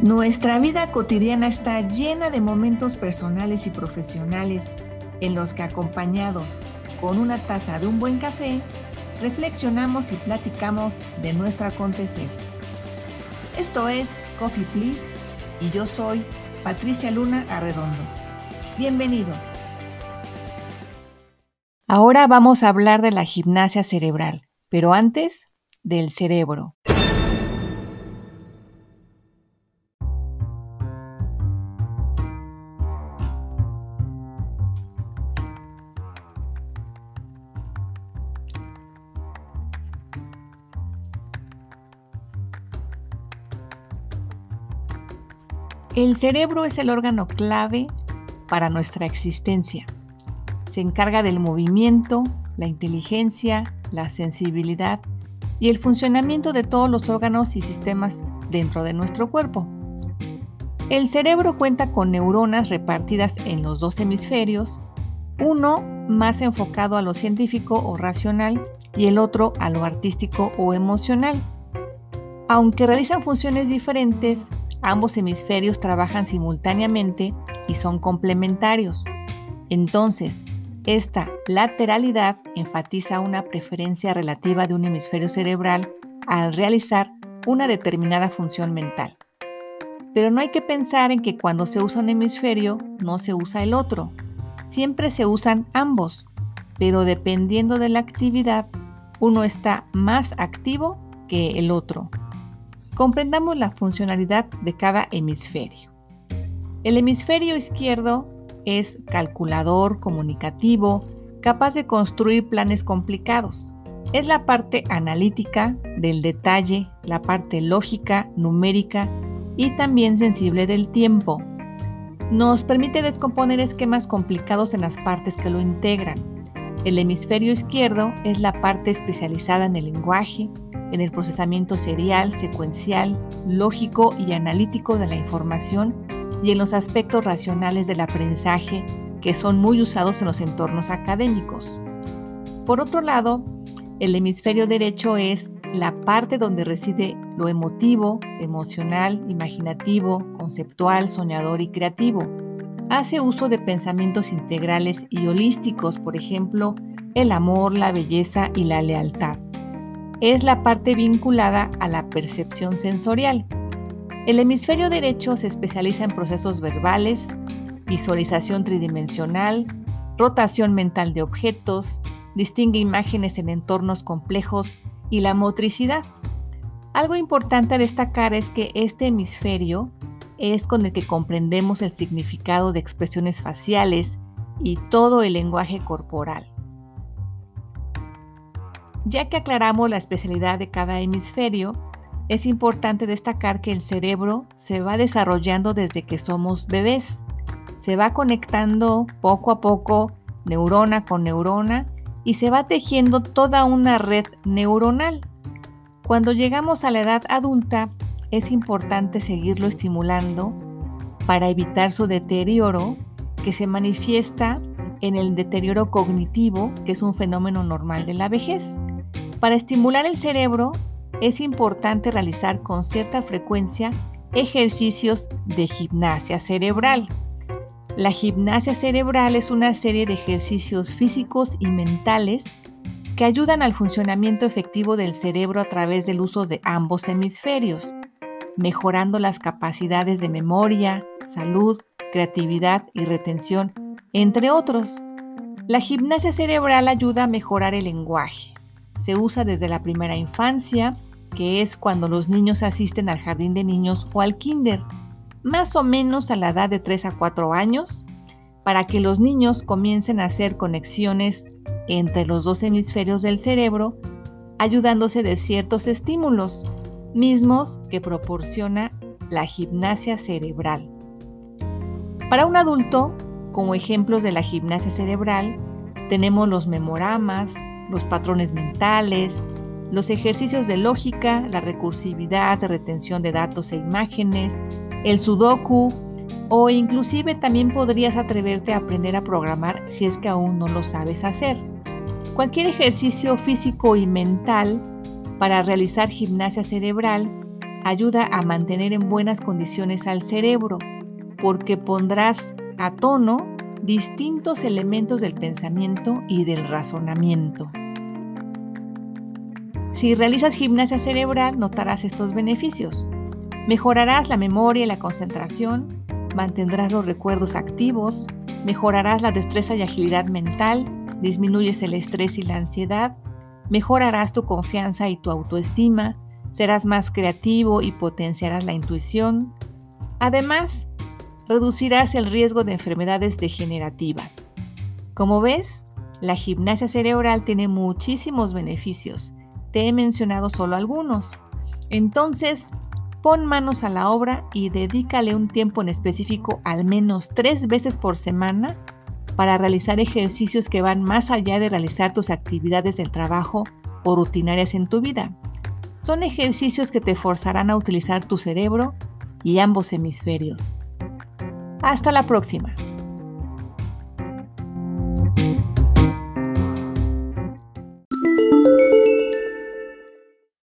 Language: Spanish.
Nuestra vida cotidiana está llena de momentos personales y profesionales en los que acompañados con una taza de un buen café, reflexionamos y platicamos de nuestro acontecer. Esto es Coffee Please y yo soy Patricia Luna Arredondo. Bienvenidos. Ahora vamos a hablar de la gimnasia cerebral, pero antes del cerebro. El cerebro es el órgano clave para nuestra existencia. Se encarga del movimiento, la inteligencia, la sensibilidad y el funcionamiento de todos los órganos y sistemas dentro de nuestro cuerpo. El cerebro cuenta con neuronas repartidas en los dos hemisferios, uno más enfocado a lo científico o racional y el otro a lo artístico o emocional. Aunque realizan funciones diferentes, Ambos hemisferios trabajan simultáneamente y son complementarios. Entonces, esta lateralidad enfatiza una preferencia relativa de un hemisferio cerebral al realizar una determinada función mental. Pero no hay que pensar en que cuando se usa un hemisferio no se usa el otro. Siempre se usan ambos, pero dependiendo de la actividad, uno está más activo que el otro comprendamos la funcionalidad de cada hemisferio. El hemisferio izquierdo es calculador, comunicativo, capaz de construir planes complicados. Es la parte analítica del detalle, la parte lógica, numérica y también sensible del tiempo. Nos permite descomponer esquemas complicados en las partes que lo integran. El hemisferio izquierdo es la parte especializada en el lenguaje, en el procesamiento serial, secuencial, lógico y analítico de la información y en los aspectos racionales del aprendizaje que son muy usados en los entornos académicos. Por otro lado, el hemisferio derecho es la parte donde reside lo emotivo, emocional, imaginativo, conceptual, soñador y creativo. Hace uso de pensamientos integrales y holísticos, por ejemplo, el amor, la belleza y la lealtad es la parte vinculada a la percepción sensorial. El hemisferio derecho se especializa en procesos verbales, visualización tridimensional, rotación mental de objetos, distingue imágenes en entornos complejos y la motricidad. Algo importante a destacar es que este hemisferio es con el que comprendemos el significado de expresiones faciales y todo el lenguaje corporal. Ya que aclaramos la especialidad de cada hemisferio, es importante destacar que el cerebro se va desarrollando desde que somos bebés. Se va conectando poco a poco neurona con neurona y se va tejiendo toda una red neuronal. Cuando llegamos a la edad adulta, es importante seguirlo estimulando para evitar su deterioro que se manifiesta en el deterioro cognitivo, que es un fenómeno normal de la vejez. Para estimular el cerebro es importante realizar con cierta frecuencia ejercicios de gimnasia cerebral. La gimnasia cerebral es una serie de ejercicios físicos y mentales que ayudan al funcionamiento efectivo del cerebro a través del uso de ambos hemisferios, mejorando las capacidades de memoria, salud, creatividad y retención, entre otros. La gimnasia cerebral ayuda a mejorar el lenguaje, se usa desde la primera infancia, que es cuando los niños asisten al jardín de niños o al kinder, más o menos a la edad de 3 a 4 años, para que los niños comiencen a hacer conexiones entre los dos hemisferios del cerebro, ayudándose de ciertos estímulos, mismos que proporciona la gimnasia cerebral. Para un adulto, como ejemplos de la gimnasia cerebral, tenemos los memoramas, los patrones mentales, los ejercicios de lógica, la recursividad, retención de datos e imágenes, el sudoku o inclusive también podrías atreverte a aprender a programar si es que aún no lo sabes hacer. Cualquier ejercicio físico y mental para realizar gimnasia cerebral ayuda a mantener en buenas condiciones al cerebro, porque pondrás a tono distintos elementos del pensamiento y del razonamiento. Si realizas gimnasia cerebral, notarás estos beneficios. Mejorarás la memoria y la concentración, mantendrás los recuerdos activos, mejorarás la destreza y agilidad mental, disminuyes el estrés y la ansiedad, mejorarás tu confianza y tu autoestima, serás más creativo y potenciarás la intuición. Además, reducirás el riesgo de enfermedades degenerativas. Como ves, la gimnasia cerebral tiene muchísimos beneficios. Te he mencionado solo algunos. Entonces, pon manos a la obra y dedícale un tiempo en específico al menos tres veces por semana para realizar ejercicios que van más allá de realizar tus actividades del trabajo o rutinarias en tu vida. Son ejercicios que te forzarán a utilizar tu cerebro y ambos hemisferios. Hasta la próxima.